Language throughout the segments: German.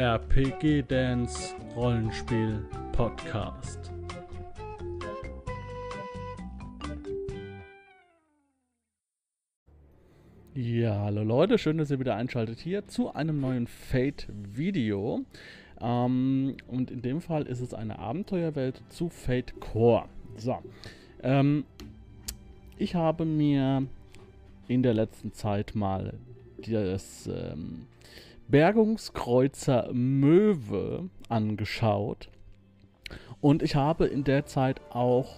RPG Dance Rollenspiel Podcast. Ja, hallo Leute, schön, dass ihr wieder einschaltet hier zu einem neuen Fate-Video. Ähm, und in dem Fall ist es eine Abenteuerwelt zu Fate Core. So, ähm, ich habe mir in der letzten Zeit mal das ähm, Bergungskreuzer Möwe angeschaut. Und ich habe in der Zeit auch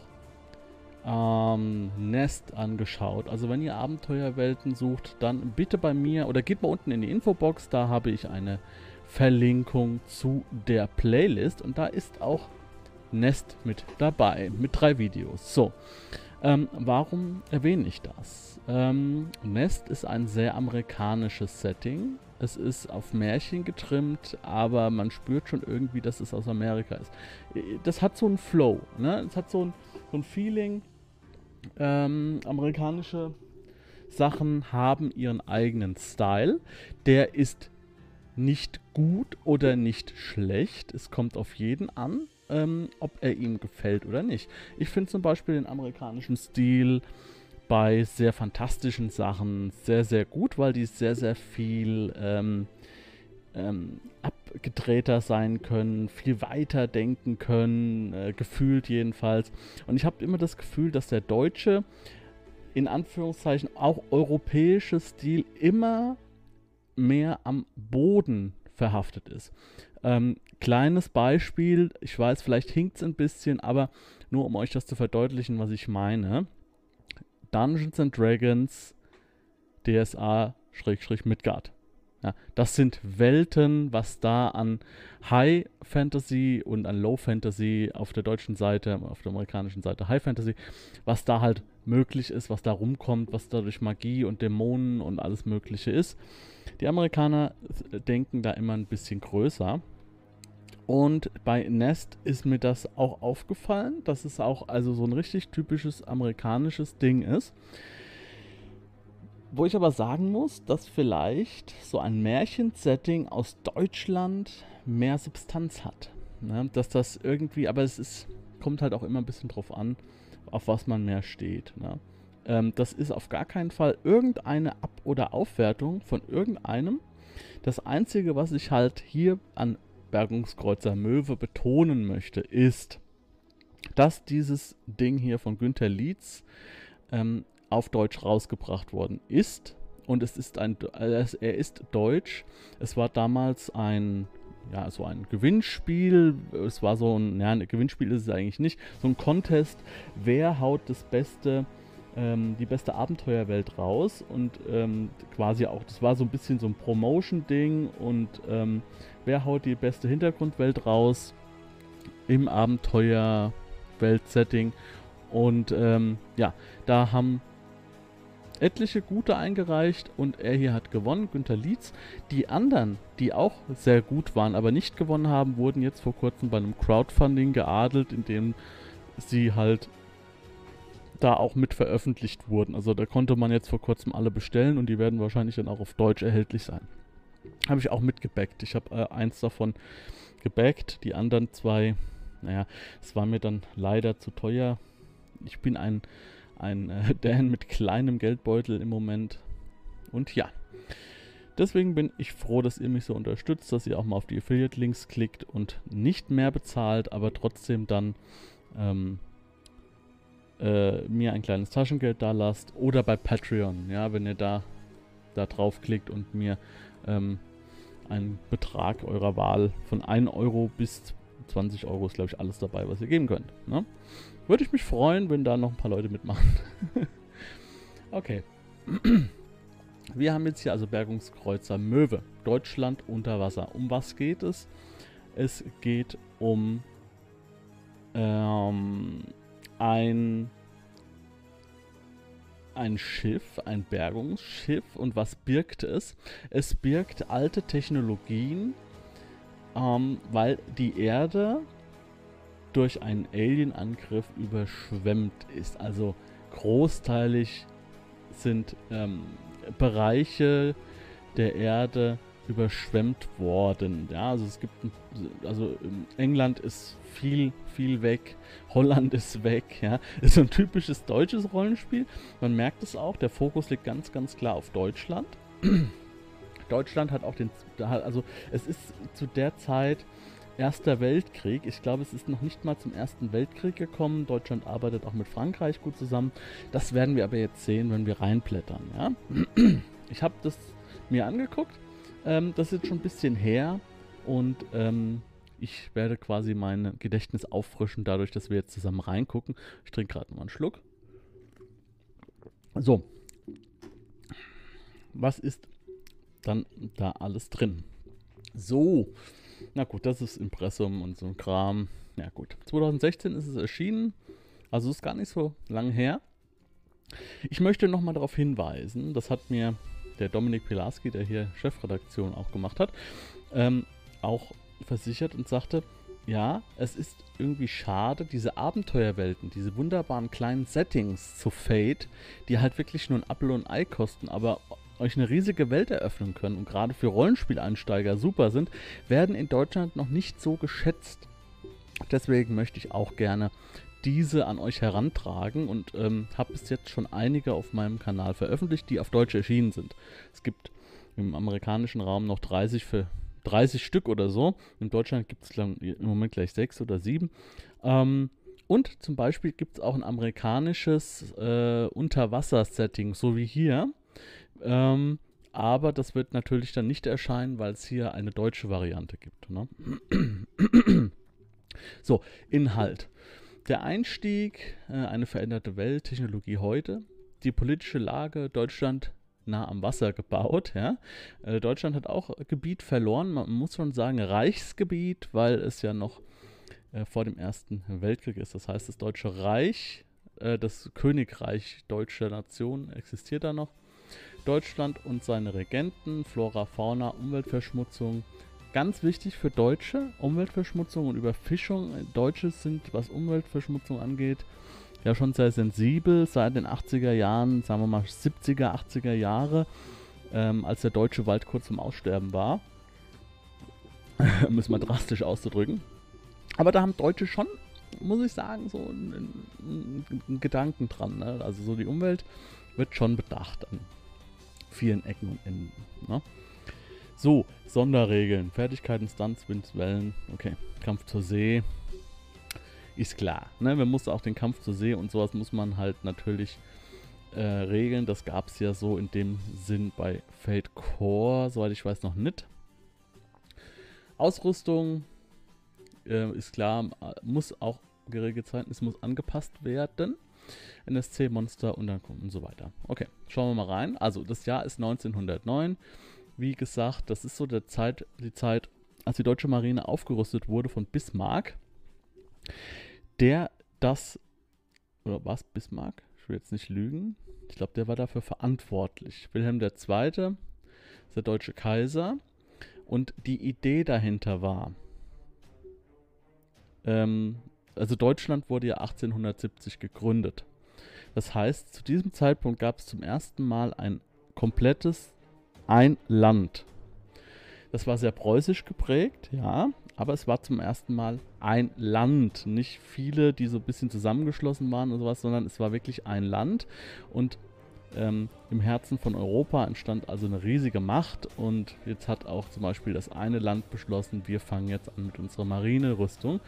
ähm, Nest angeschaut. Also wenn ihr Abenteuerwelten sucht, dann bitte bei mir oder geht mal unten in die Infobox. Da habe ich eine Verlinkung zu der Playlist. Und da ist auch Nest mit dabei, mit drei Videos. So, ähm, warum erwähne ich das? Ähm, Nest ist ein sehr amerikanisches Setting. Es ist auf Märchen getrimmt, aber man spürt schon irgendwie, dass es aus Amerika ist. Das hat so einen Flow, ne? Es hat so ein, so ein Feeling. Ähm, amerikanische Sachen haben ihren eigenen Style. Der ist nicht gut oder nicht schlecht. Es kommt auf jeden an, ähm, ob er ihm gefällt oder nicht. Ich finde zum Beispiel den amerikanischen Stil bei sehr fantastischen Sachen sehr, sehr gut, weil die sehr, sehr viel ähm, ähm, abgedrehter sein können, viel weiter denken können, äh, gefühlt jedenfalls. Und ich habe immer das Gefühl, dass der deutsche, in Anführungszeichen auch europäische Stil immer mehr am Boden verhaftet ist. Ähm, kleines Beispiel, ich weiß, vielleicht hinkt es ein bisschen, aber nur um euch das zu verdeutlichen, was ich meine. Dungeons and Dragons DSA-Midgard. Ja, das sind Welten, was da an High Fantasy und an Low Fantasy auf der deutschen Seite, auf der amerikanischen Seite High Fantasy, was da halt möglich ist, was da rumkommt, was da durch Magie und Dämonen und alles Mögliche ist. Die Amerikaner denken da immer ein bisschen größer. Und bei Nest ist mir das auch aufgefallen, dass es auch also so ein richtig typisches amerikanisches Ding ist. Wo ich aber sagen muss, dass vielleicht so ein Märchensetting aus Deutschland mehr Substanz hat. Ne? Dass das irgendwie, aber es ist, kommt halt auch immer ein bisschen drauf an, auf was man mehr steht. Ne? Ähm, das ist auf gar keinen Fall irgendeine Ab- oder Aufwertung von irgendeinem. Das Einzige, was ich halt hier an Bergungskreuzer Möwe betonen möchte, ist, dass dieses Ding hier von Günther Lietz ähm, auf Deutsch rausgebracht worden ist. Und es ist ein, äh, er ist deutsch. Es war damals ein, ja, so ein Gewinnspiel. Es war so ein, ja, ein Gewinnspiel ist es eigentlich nicht. So ein Contest. Wer haut das beste ähm, die beste Abenteuerwelt raus und ähm, quasi auch, das war so ein bisschen so ein Promotion-Ding und ähm, wer haut die beste Hintergrundwelt raus im Abenteuerwelt-Setting und ähm, ja, da haben etliche gute eingereicht und er hier hat gewonnen, Günter Lietz. Die anderen, die auch sehr gut waren, aber nicht gewonnen haben, wurden jetzt vor kurzem bei einem Crowdfunding geadelt, indem sie halt da auch mit veröffentlicht wurden. Also da konnte man jetzt vor kurzem alle bestellen und die werden wahrscheinlich dann auch auf Deutsch erhältlich sein. Habe ich auch mitgebackt. Ich habe äh, eins davon gebackt, die anderen zwei, naja, es war mir dann leider zu teuer. Ich bin ein, ein äh, Dan mit kleinem Geldbeutel im Moment. Und ja, deswegen bin ich froh, dass ihr mich so unterstützt, dass ihr auch mal auf die Affiliate-Links klickt und nicht mehr bezahlt, aber trotzdem dann ähm, äh, mir ein kleines Taschengeld da lasst oder bei Patreon, ja, wenn ihr da, da draufklickt und mir ähm, einen Betrag eurer Wahl von 1 Euro bis 20 Euro ist, glaube ich, alles dabei, was ihr geben könnt. Ne? Würde ich mich freuen, wenn da noch ein paar Leute mitmachen. okay. Wir haben jetzt hier also Bergungskreuzer Möwe, Deutschland unter Wasser. Um was geht es? Es geht um ähm, ein, ein Schiff, ein Bergungsschiff. Und was birgt es? Es birgt alte Technologien, ähm, weil die Erde durch einen Alien-Angriff überschwemmt ist. Also großteilig sind ähm, Bereiche der Erde überschwemmt worden. Ja, also es gibt, also England ist viel, viel weg, Holland ist weg. Ja, ist ein typisches deutsches Rollenspiel. Man merkt es auch, der Fokus liegt ganz, ganz klar auf Deutschland. Deutschland hat auch den, also es ist zu der Zeit Erster Weltkrieg. Ich glaube, es ist noch nicht mal zum Ersten Weltkrieg gekommen. Deutschland arbeitet auch mit Frankreich gut zusammen. Das werden wir aber jetzt sehen, wenn wir reinblättern. Ja? Ich habe das mir angeguckt. Ähm, das ist jetzt schon ein bisschen her und ähm, ich werde quasi mein Gedächtnis auffrischen, dadurch, dass wir jetzt zusammen reingucken. Ich trinke gerade mal einen Schluck. So. Was ist dann da alles drin? So. Na gut, das ist Impressum und so ein Kram. Ja gut. 2016 ist es erschienen. Also ist gar nicht so lang her. Ich möchte nochmal darauf hinweisen, das hat mir der Dominik Pilarski, der hier Chefredaktion auch gemacht hat, ähm, auch versichert und sagte, ja, es ist irgendwie schade, diese Abenteuerwelten, diese wunderbaren kleinen Settings zu Fate, die halt wirklich nur ein Apfel und Ei kosten, aber euch eine riesige Welt eröffnen können und gerade für Rollenspieleinsteiger super sind, werden in Deutschland noch nicht so geschätzt. Deswegen möchte ich auch gerne diese an euch herantragen und ähm, habe bis jetzt schon einige auf meinem Kanal veröffentlicht, die auf Deutsch erschienen sind. Es gibt im amerikanischen Raum noch 30 für 30 Stück oder so. In Deutschland gibt es im Moment gleich 6 oder 7. Ähm, und zum Beispiel gibt es auch ein amerikanisches äh, Unterwasser-Setting, so wie hier. Ähm, aber das wird natürlich dann nicht erscheinen, weil es hier eine deutsche Variante gibt. Ne? so, Inhalt. Der Einstieg, äh, eine veränderte Welt, Technologie heute, die politische Lage, Deutschland nah am Wasser gebaut. Ja? Äh, Deutschland hat auch Gebiet verloren, man muss schon sagen Reichsgebiet, weil es ja noch äh, vor dem Ersten Weltkrieg ist. Das heißt, das Deutsche Reich, das Königreich deutscher Nation existiert da noch. Deutschland und seine Regenten, Flora, Fauna, Umweltverschmutzung. Ganz wichtig für Deutsche, Umweltverschmutzung und Überfischung. Deutsche sind, was Umweltverschmutzung angeht, ja schon sehr sensibel seit den 80er Jahren, sagen wir mal 70er, 80er Jahre, ähm, als der deutsche Wald kurz zum Aussterben war. es mal drastisch auszudrücken. Aber da haben Deutsche schon, muss ich sagen, so einen, einen, einen Gedanken dran. Ne? Also so die Umwelt wird schon bedacht an vielen Ecken und Enden. Ne? So, Sonderregeln. Fertigkeiten, Stunts, Winds, Wellen. Okay, Kampf zur See. Ist klar. Ne? Man muss auch den Kampf zur See und sowas muss man halt natürlich äh, regeln. Das gab es ja so in dem Sinn bei Fate Core, soweit ich weiß, noch nicht. Ausrüstung äh, ist klar, muss auch geregelt sein. Es muss angepasst werden. NSC-Monster und dann und so weiter. Okay, schauen wir mal rein. Also, das Jahr ist 1909. Wie gesagt, das ist so der Zeit, die Zeit, als die deutsche Marine aufgerüstet wurde von Bismarck. Der das, oder was, Bismarck? Ich will jetzt nicht lügen. Ich glaube, der war dafür verantwortlich. Wilhelm II. ist der deutsche Kaiser. Und die Idee dahinter war, ähm, also Deutschland wurde ja 1870 gegründet. Das heißt, zu diesem Zeitpunkt gab es zum ersten Mal ein komplettes ein Land. Das war sehr preußisch geprägt, ja, aber es war zum ersten Mal ein Land. Nicht viele, die so ein bisschen zusammengeschlossen waren oder sowas, sondern es war wirklich ein Land. Und ähm, im Herzen von Europa entstand also eine riesige Macht. Und jetzt hat auch zum Beispiel das eine Land beschlossen, wir fangen jetzt an mit unserer Marinerüstung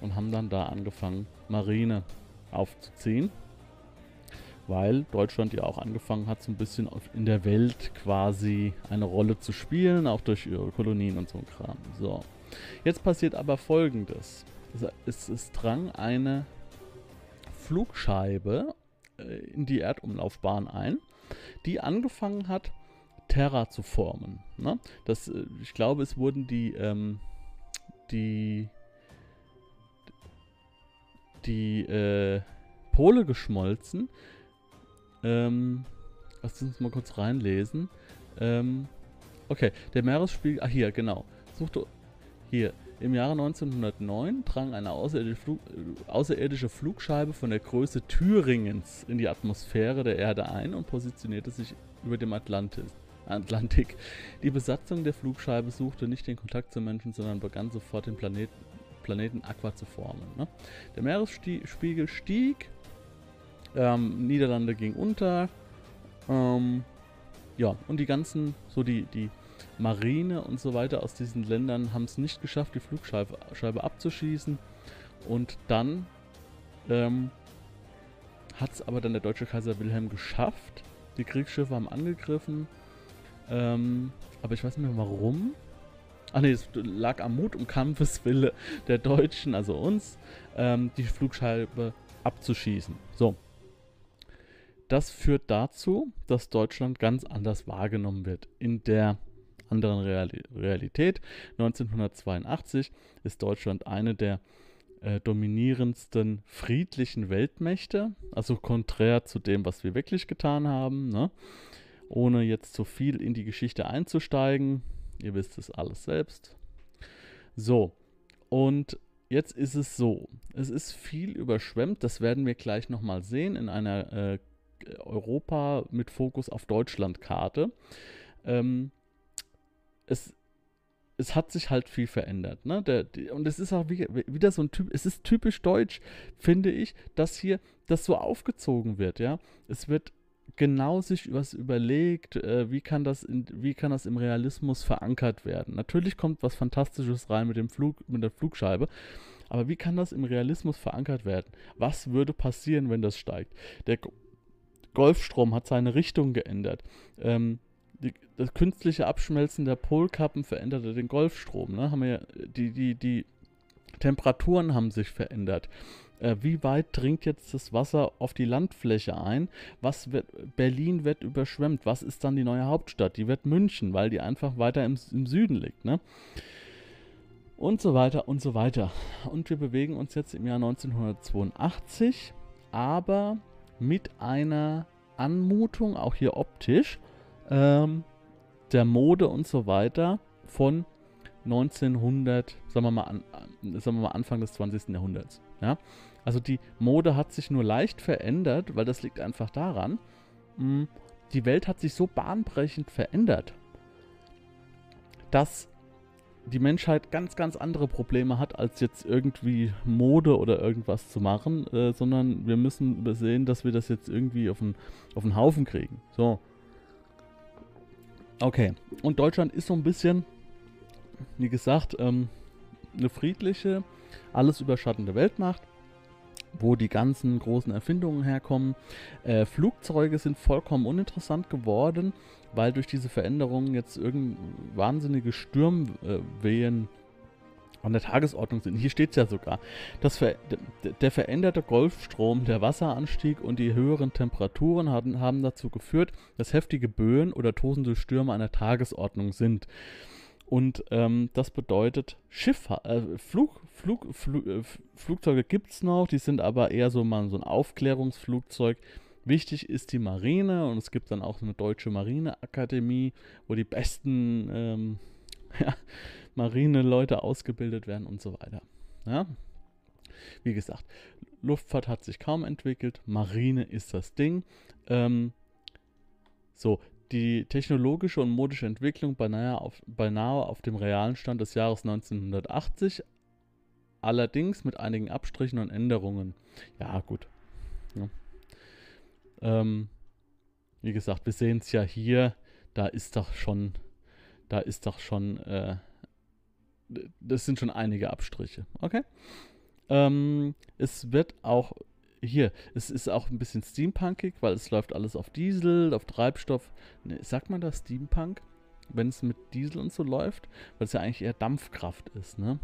und haben dann da angefangen, Marine aufzuziehen weil Deutschland ja auch angefangen hat, so ein bisschen in der Welt quasi eine Rolle zu spielen, auch durch ihre Kolonien und so ein Kram. So. Jetzt passiert aber folgendes. Es, es drang eine Flugscheibe äh, in die Erdumlaufbahn ein, die angefangen hat, Terra zu formen. Ne? Das, äh, ich glaube, es wurden die, ähm, die, die äh, Pole geschmolzen, ähm, lass uns mal kurz reinlesen. Ähm, okay, der Meeresspiegel, ah hier, genau. Suchte, hier, im Jahre 1909 drang eine außerirdische, Flug, außerirdische, Flugscheibe von der Größe Thüringens in die Atmosphäre der Erde ein und positionierte sich über dem Atlantis. Atlantik. Die Besatzung der Flugscheibe suchte nicht den Kontakt zu Menschen, sondern begann sofort den Planeten, Planeten Aqua zu formen. Ne? Der Meeresspiegel stieg, ähm, Niederlande ging unter, ähm, ja, und die ganzen, so die, die Marine und so weiter aus diesen Ländern haben es nicht geschafft, die Flugscheibe Scheibe abzuschießen. Und dann ähm, hat es aber dann der deutsche Kaiser Wilhelm geschafft. Die Kriegsschiffe haben angegriffen. Ähm, aber ich weiß nicht mehr warum. Ach nee, es lag am Mut und Kampfeswille der Deutschen, also uns, ähm, die Flugscheibe abzuschießen. So. Das führt dazu, dass Deutschland ganz anders wahrgenommen wird in der anderen Reali Realität. 1982 ist Deutschland eine der äh, dominierendsten friedlichen Weltmächte, also konträr zu dem, was wir wirklich getan haben, ne? ohne jetzt zu viel in die Geschichte einzusteigen. Ihr wisst es alles selbst. So, und jetzt ist es so, es ist viel überschwemmt, das werden wir gleich nochmal sehen in einer äh, Europa mit Fokus auf Deutschland-Karte. Ähm, es, es hat sich halt viel verändert. Ne? Der, die, und es ist auch wie, wieder so ein Typ, es ist typisch deutsch, finde ich, dass hier das so aufgezogen wird, ja. Es wird genau sich was überlegt, äh, wie, kann das in, wie kann das im Realismus verankert werden. Natürlich kommt was Fantastisches rein mit dem Flug, mit der Flugscheibe, aber wie kann das im Realismus verankert werden? Was würde passieren, wenn das steigt? Der Golfstrom hat seine Richtung geändert. Ähm, die, das künstliche Abschmelzen der Polkappen veränderte den Golfstrom. Ne? Haben wir, die, die, die Temperaturen haben sich verändert. Äh, wie weit dringt jetzt das Wasser auf die Landfläche ein? Was wird, Berlin wird überschwemmt. Was ist dann die neue Hauptstadt? Die wird München, weil die einfach weiter im, im Süden liegt. Ne? Und so weiter und so weiter. Und wir bewegen uns jetzt im Jahr 1982, aber mit einer Anmutung, auch hier optisch, ähm, der Mode und so weiter von 1900, sagen wir mal, an, sagen wir mal Anfang des 20. Jahrhunderts. Ja? Also die Mode hat sich nur leicht verändert, weil das liegt einfach daran, mh, hm, die Welt hat sich so bahnbrechend verändert, dass die Menschheit ganz, ganz andere Probleme hat, als jetzt irgendwie Mode oder irgendwas zu machen, äh, sondern wir müssen übersehen, dass wir das jetzt irgendwie auf den, auf den Haufen kriegen. So. Okay. Und Deutschland ist so ein bisschen, wie gesagt, ähm, eine friedliche, alles überschattende Weltmacht wo die ganzen großen Erfindungen herkommen. Äh, Flugzeuge sind vollkommen uninteressant geworden, weil durch diese Veränderungen jetzt irgend wahnsinnige Stürmwehen an der Tagesordnung sind. Hier steht es ja sogar, dass ver der veränderte Golfstrom, der Wasseranstieg und die höheren Temperaturen haben, haben dazu geführt, dass heftige Böen oder tosende Stürme an der Tagesordnung sind. Und ähm, das bedeutet, Schifffahrt, äh, Flug, Flug, Flug, äh, Flugzeuge gibt es noch, die sind aber eher so mal so ein Aufklärungsflugzeug. Wichtig ist die Marine und es gibt dann auch eine deutsche Marineakademie, wo die besten ähm, ja, Marineleute ausgebildet werden und so weiter. Ja? Wie gesagt, Luftfahrt hat sich kaum entwickelt, Marine ist das Ding. Ähm, so, die technologische und modische Entwicklung beinahe auf, beinahe auf dem realen Stand des Jahres 1980, allerdings mit einigen Abstrichen und Änderungen. Ja, gut. Ja. Ähm, wie gesagt, wir sehen es ja hier, da ist doch schon, da ist doch schon, äh, das sind schon einige Abstriche, okay? Ähm, es wird auch hier, es ist auch ein bisschen steampunkig, weil es läuft alles auf Diesel, auf Treibstoff. Ne, sagt man das Steampunk? Wenn es mit Diesel und so läuft? Weil es ja eigentlich eher Dampfkraft ist, ne?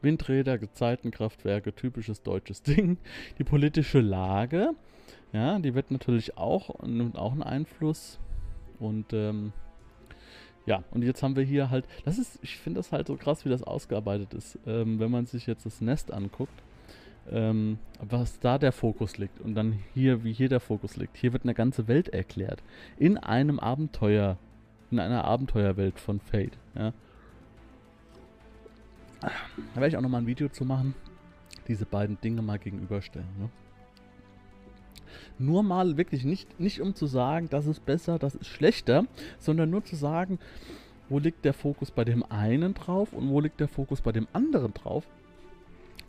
Windräder, Gezeitenkraftwerke, typisches deutsches Ding. Die politische Lage, ja, die wird natürlich auch, nimmt auch einen Einfluss. Und ähm, ja, und jetzt haben wir hier halt, das ist, ich finde das halt so krass, wie das ausgearbeitet ist. Ähm, wenn man sich jetzt das Nest anguckt, ähm, was da der Fokus liegt und dann hier, wie hier der Fokus liegt. Hier wird eine ganze Welt erklärt. In einem Abenteuer, in einer Abenteuerwelt von Fate, ja. Da werde ich auch nochmal ein Video zu machen. Diese beiden Dinge mal gegenüberstellen, ne? Nur mal wirklich nicht, nicht um zu sagen, das ist besser, das ist schlechter, sondern nur zu sagen, wo liegt der Fokus bei dem einen drauf und wo liegt der Fokus bei dem anderen drauf.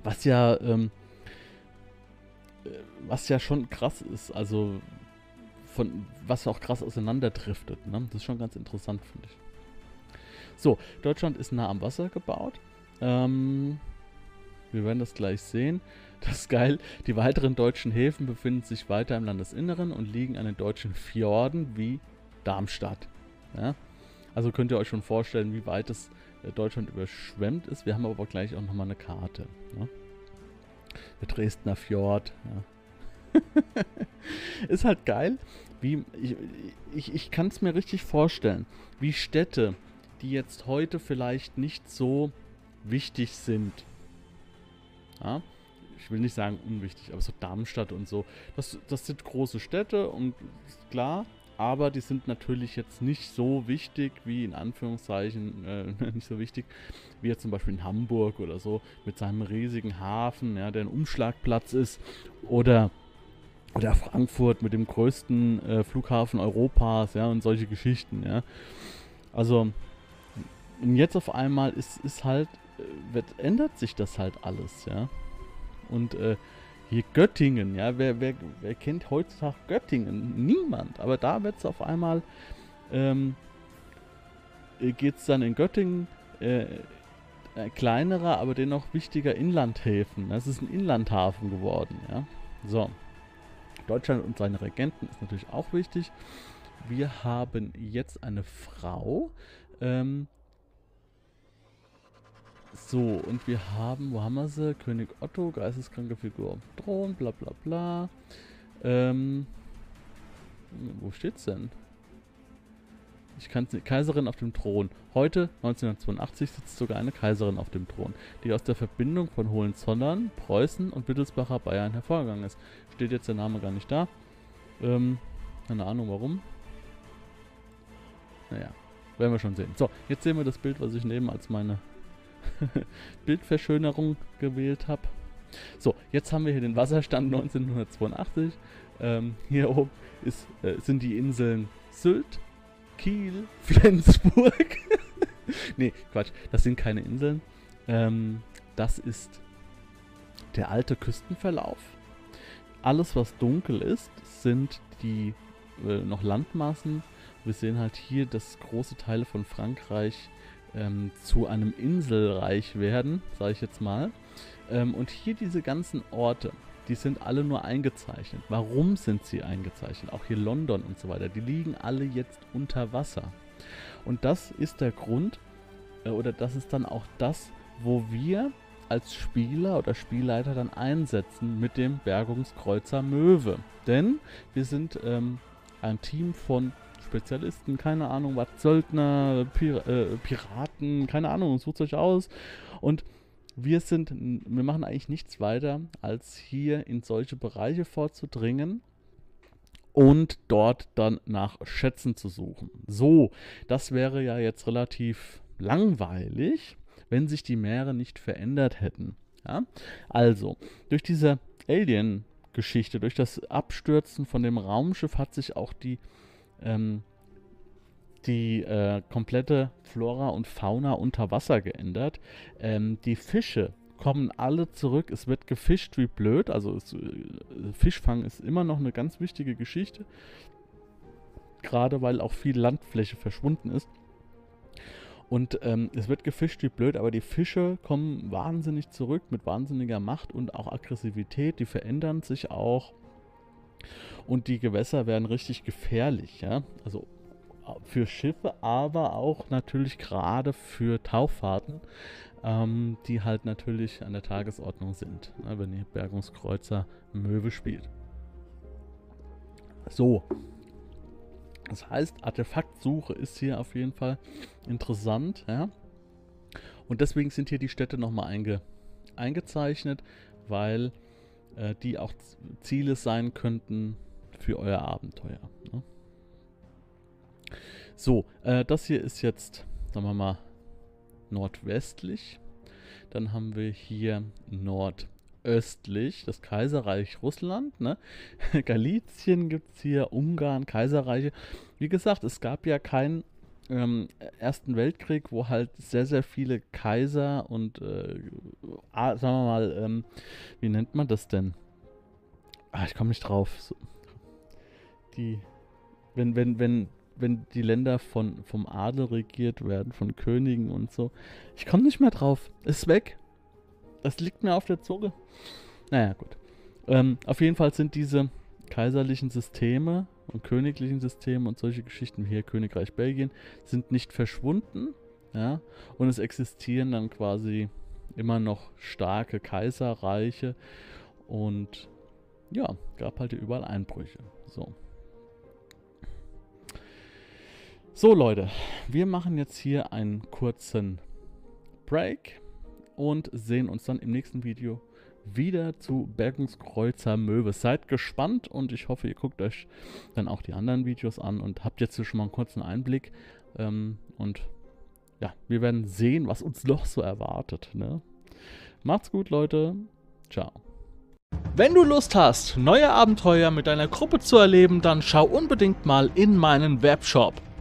Was ja, ähm, äh, was ja schon krass ist, also von was auch krass auseinanderdriftet. Ne? Das ist schon ganz interessant, finde ich. So, Deutschland ist nah am Wasser gebaut. Ähm, wir werden das gleich sehen. Das ist geil. Die weiteren deutschen Häfen befinden sich weiter im Landesinneren und liegen an den deutschen Fjorden wie Darmstadt. Ja? Also könnt ihr euch schon vorstellen, wie weit es äh, Deutschland überschwemmt ist. Wir haben aber gleich auch nochmal eine Karte. Ne? Der Dresdner Fjord. Ja. ist halt geil, wie ich, ich, ich kann es mir richtig vorstellen, wie Städte, die jetzt heute vielleicht nicht so wichtig sind, ja, ich will nicht sagen unwichtig, aber so Darmstadt und so, das, das sind große Städte und klar, aber die sind natürlich jetzt nicht so wichtig wie in Anführungszeichen, äh, nicht so wichtig wie jetzt zum Beispiel in Hamburg oder so mit seinem riesigen Hafen, ja, der ein Umschlagplatz ist oder oder Frankfurt mit dem größten äh, Flughafen Europas, ja, und solche Geschichten, ja. Also, jetzt auf einmal ist, ist halt, äh, wird, ändert sich das halt alles, ja. Und äh, hier Göttingen, ja, wer, wer, wer kennt heutzutage Göttingen? Niemand. Aber da wird es auf einmal, ähm, äh, geht es dann in Göttingen, äh, äh, kleinerer, aber dennoch wichtiger Inlandhäfen. Das ist ein Inlandhafen geworden, ja. So. Deutschland und seine Regenten ist natürlich auch wichtig. Wir haben jetzt eine Frau. Ähm, so, und wir haben, wo haben wir sie? König Otto, geisteskranke Figur auf Thron, bla bla bla. Ähm, wo steht's denn? Ich kann Kaiserin auf dem Thron. Heute, 1982, sitzt sogar eine Kaiserin auf dem Thron, die aus der Verbindung von Hohenzollern, Preußen und Wittelsbacher Bayern hervorgegangen ist. Steht jetzt der Name gar nicht da. Ähm, keine Ahnung warum. Naja, werden wir schon sehen. So, jetzt sehen wir das Bild, was ich neben als meine Bildverschönerung gewählt habe. So, jetzt haben wir hier den Wasserstand 1982. Ähm, hier oben ist, äh, sind die Inseln Sylt, Kiel, Flensburg. nee, Quatsch, das sind keine Inseln. Ähm, das ist der alte Küstenverlauf. Alles, was dunkel ist, sind die äh, noch Landmassen. Wir sehen halt hier, dass große Teile von Frankreich ähm, zu einem Inselreich werden, sage ich jetzt mal. Ähm, und hier diese ganzen Orte, die sind alle nur eingezeichnet. Warum sind sie eingezeichnet? Auch hier London und so weiter, die liegen alle jetzt unter Wasser. Und das ist der Grund, äh, oder das ist dann auch das, wo wir als Spieler oder Spielleiter dann einsetzen mit dem Bergungskreuzer Möwe. Denn wir sind ähm, ein Team von Spezialisten, keine Ahnung, was, Söldner, Pir äh, Piraten, keine Ahnung, sucht euch aus. Und wir sind, wir machen eigentlich nichts weiter, als hier in solche Bereiche vorzudringen und dort dann nach Schätzen zu suchen. So, das wäre ja jetzt relativ langweilig, wenn sich die Meere nicht verändert hätten. Ja? Also, durch diese Alien-Geschichte, durch das Abstürzen von dem Raumschiff hat sich auch die ähm, die äh, komplette Flora und Fauna unter Wasser geändert. Ähm, die Fische kommen alle zurück. Es wird gefischt wie blöd. Also es, äh, Fischfang ist immer noch eine ganz wichtige Geschichte. Gerade weil auch viel Landfläche verschwunden ist. Und ähm, es wird gefischt wie blöd, aber die Fische kommen wahnsinnig zurück mit wahnsinniger Macht und auch Aggressivität. Die verändern sich auch. Und die Gewässer werden richtig gefährlich, ja. Also für Schiffe, aber auch natürlich gerade für Tauffahrten, ähm, die halt natürlich an der Tagesordnung sind, ne, wenn ihr Bergungskreuzer Möwe spielt. So. Das heißt, Artefaktsuche ist hier auf jeden Fall interessant, ja. Und deswegen sind hier die Städte nochmal einge eingezeichnet, weil äh, die auch Ziele sein könnten für euer Abenteuer. Ne? So, äh, das hier ist jetzt, sagen wir mal, nordwestlich. Dann haben wir hier nordöstlich östlich das Kaiserreich Russland. Ne? Galizien gibt es hier, Ungarn, Kaiserreiche. Wie gesagt, es gab ja keinen ähm, Ersten Weltkrieg, wo halt sehr, sehr viele Kaiser und, äh, sagen wir mal, ähm, wie nennt man das denn? Ah, ich komme nicht drauf. So, die, wenn, wenn, wenn, wenn die Länder von, vom Adel regiert werden, von Königen und so. Ich komme nicht mehr drauf. Ist weg. Das liegt mir auf der Zunge. Naja, gut. Ähm, auf jeden Fall sind diese kaiserlichen Systeme und königlichen Systeme und solche Geschichten wie hier Königreich Belgien sind nicht verschwunden. Ja, und es existieren dann quasi immer noch starke Kaiserreiche und ja, gab halt überall Einbrüche. So. So Leute, wir machen jetzt hier einen kurzen Break und sehen uns dann im nächsten Video wieder zu Bergungskreuzer Möwe. Seid gespannt und ich hoffe, ihr guckt euch dann auch die anderen Videos an und habt jetzt schon mal einen kurzen Einblick. Ähm, und ja, wir werden sehen, was uns noch so erwartet. Ne? Macht's gut, Leute. Ciao. Wenn du Lust hast, neue Abenteuer mit deiner Gruppe zu erleben, dann schau unbedingt mal in meinen Webshop